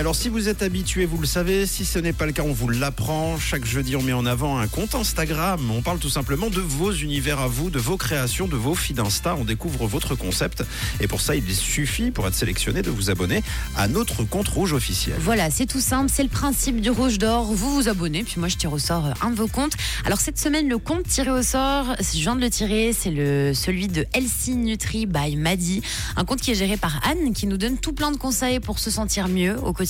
alors, si vous êtes habitué, vous le savez. Si ce n'est pas le cas, on vous l'apprend. Chaque jeudi, on met en avant un compte Instagram. On parle tout simplement de vos univers à vous, de vos créations, de vos filles d'Insta. On découvre votre concept. Et pour ça, il suffit, pour être sélectionné, de vous abonner à notre compte rouge officiel. Voilà, c'est tout simple, c'est le principe du rouge d'or. Vous vous abonnez, puis moi je tire au sort euh, un de vos comptes. Alors cette semaine, le compte tiré au sort, je viens de le tirer, c'est le celui de Elsie Nutri by Madi, un compte qui est géré par Anne, qui nous donne tout plein de conseils pour se sentir mieux au quotidien.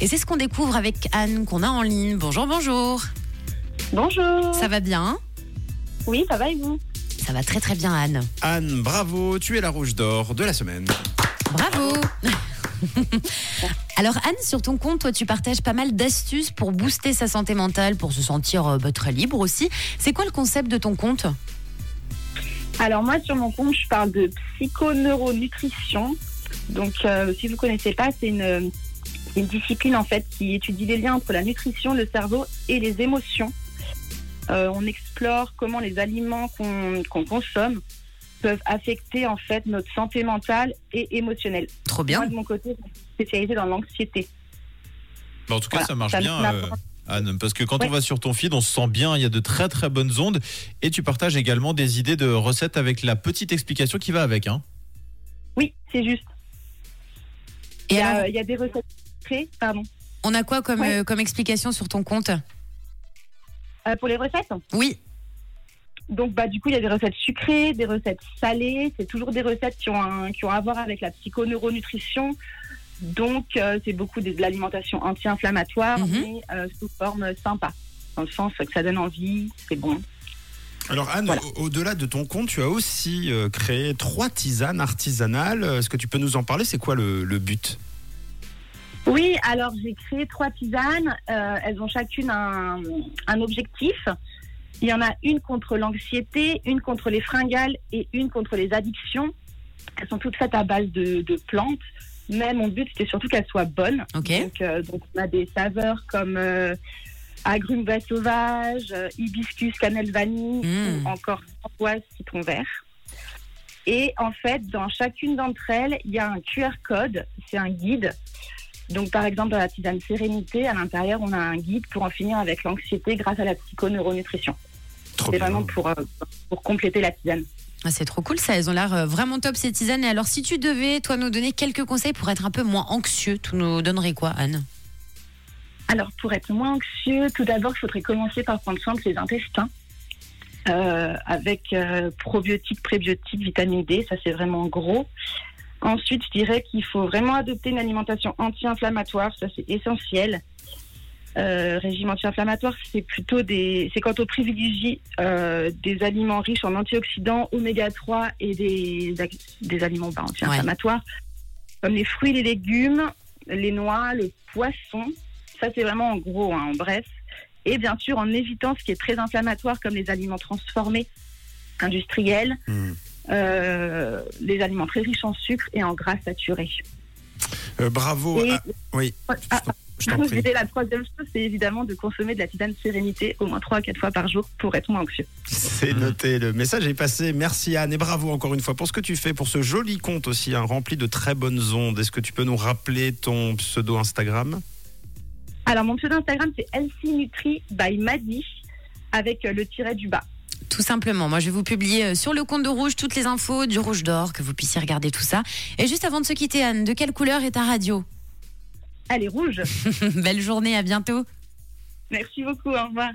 Et c'est ce qu'on découvre avec Anne, qu'on a en ligne. Bonjour, bonjour. Bonjour. Ça va bien? Oui, ça va et vous? Ça va très très bien, Anne. Anne, bravo, tu es la rouge d'or de la semaine. Bravo Alors Anne, sur ton compte, toi tu partages pas mal d'astuces pour booster sa santé mentale, pour se sentir euh, bah, très libre aussi. C'est quoi le concept de ton compte? Alors moi, sur mon compte, je parle de psychoneuronutrition. Donc, euh, si vous connaissez pas, c'est une, une discipline en fait qui étudie les liens entre la nutrition, le cerveau et les émotions. Euh, on explore comment les aliments qu'on consomme peuvent affecter en fait notre santé mentale et émotionnelle. Trop Moi, bien. de mon côté, je suis spécialisée dans l'anxiété. Bah, en tout cas, Voilà, ça marche ça bien, euh, Anne, parce que quand Ouais. on va sur ton feed, on se sent bien, il y a de très très bonnes ondes, et tu partages également des idées de recettes avec la petite explication qui va avec. Hein. Oui, c'est juste. Et Il y, a, alors, il y a des recettes pardon. on a quoi comme, Ouais. euh, comme explication sur ton compte Euh, pour les recettes, Oui. Donc, bah, du coup, il y a des recettes sucrées, des recettes salées. C'est toujours des recettes qui ont, un- qui ont à voir avec la psychoneuronutrition. Donc, euh, c'est beaucoup de, de l'alimentation anti-inflammatoire, Mhm. mais euh, sous forme sympa. Dans le sens que ça donne envie, c'est bon. Alors Anne, Voilà. au- au-delà de ton compte, tu as aussi euh, créé trois tisanes artisanales. Est-ce que tu peux nous en parler? C'est quoi le, le but? Oui, alors j'ai créé trois tisanes. Euh, elles ont chacune un, un objectif. Il y en a une contre l'anxiété, une contre les fringales et une contre les addictions. Elles sont toutes faites à base de, de plantes. Mais mon but, c'était surtout qu'elles soient bonnes. Donc, euh, donc, on a des saveurs comme euh, agrumes bas sauvage, euh, hibiscus, cannelle vanille Mm. ou encore framboise, citron vert. Et en fait, dans chacune d'entre elles, il y a un QR code, c'est un guide. Donc, par exemple, dans la tisane Sérénité, à l'intérieur, on a un guide pour en finir avec l'anxiété grâce à la psychoneuronutrition. C'est vraiment pour, euh, pour compléter la tisane. Ah, c'est trop cool ça, elles ont l'air euh, vraiment top ces tisanes. Et alors si tu devais, toi, nous donner quelques conseils pour être un peu moins anxieux, tu nous donnerais quoi, Anne? Alors, pour être moins anxieux, tout d'abord, il faudrait commencer par prendre soin de ses intestins. euh, avec euh, probiotiques, prébiotiques, vitamine D, ça c'est vraiment gros. Ensuite, je dirais qu'il faut vraiment adopter une alimentation anti-inflammatoire, ça c'est essentiel. Euh, régime anti-inflammatoire, c'est plutôt des, c'est quand on privilégie euh, des aliments riches en antioxydants, oméga 3 et des, des aliments bah, anti-inflammatoires, comme les fruits, les légumes, les noix, le poisson. Ça, c'est vraiment en gros, hein, en bref. Et bien sûr, en évitant ce qui est très inflammatoire, comme les aliments transformés, industriels, Hmm. Euh, les aliments très riches en sucre et en gras saturés. Euh, bravo. Et- Ah, oui, Ah, je t'en je prie. disais, la troisième chose, c'est évidemment de consommer de la tisane sérénité au moins 3 à 4 fois par jour pour être moins anxieux. C'est noté, le message est passé. Merci Anne et bravo encore une fois pour ce que tu fais, pour ce joli compte aussi, hein, rempli de très bonnes ondes. Est-ce que tu peux nous rappeler ton pseudo Instagram? Alors, mon pseudo Instagram, c'est Elsie Nutri by Madi avec euh, le tiret du bas. Tout simplement, moi je vais vous publier euh, sur le compte de Rouge toutes les infos du Rouge d'Or, que vous puissiez regarder tout ça. Et juste avant de se quitter, Anne, de quelle couleur est ta radio? Elle est rouge. Belle journée, à bientôt. Merci beaucoup, au revoir.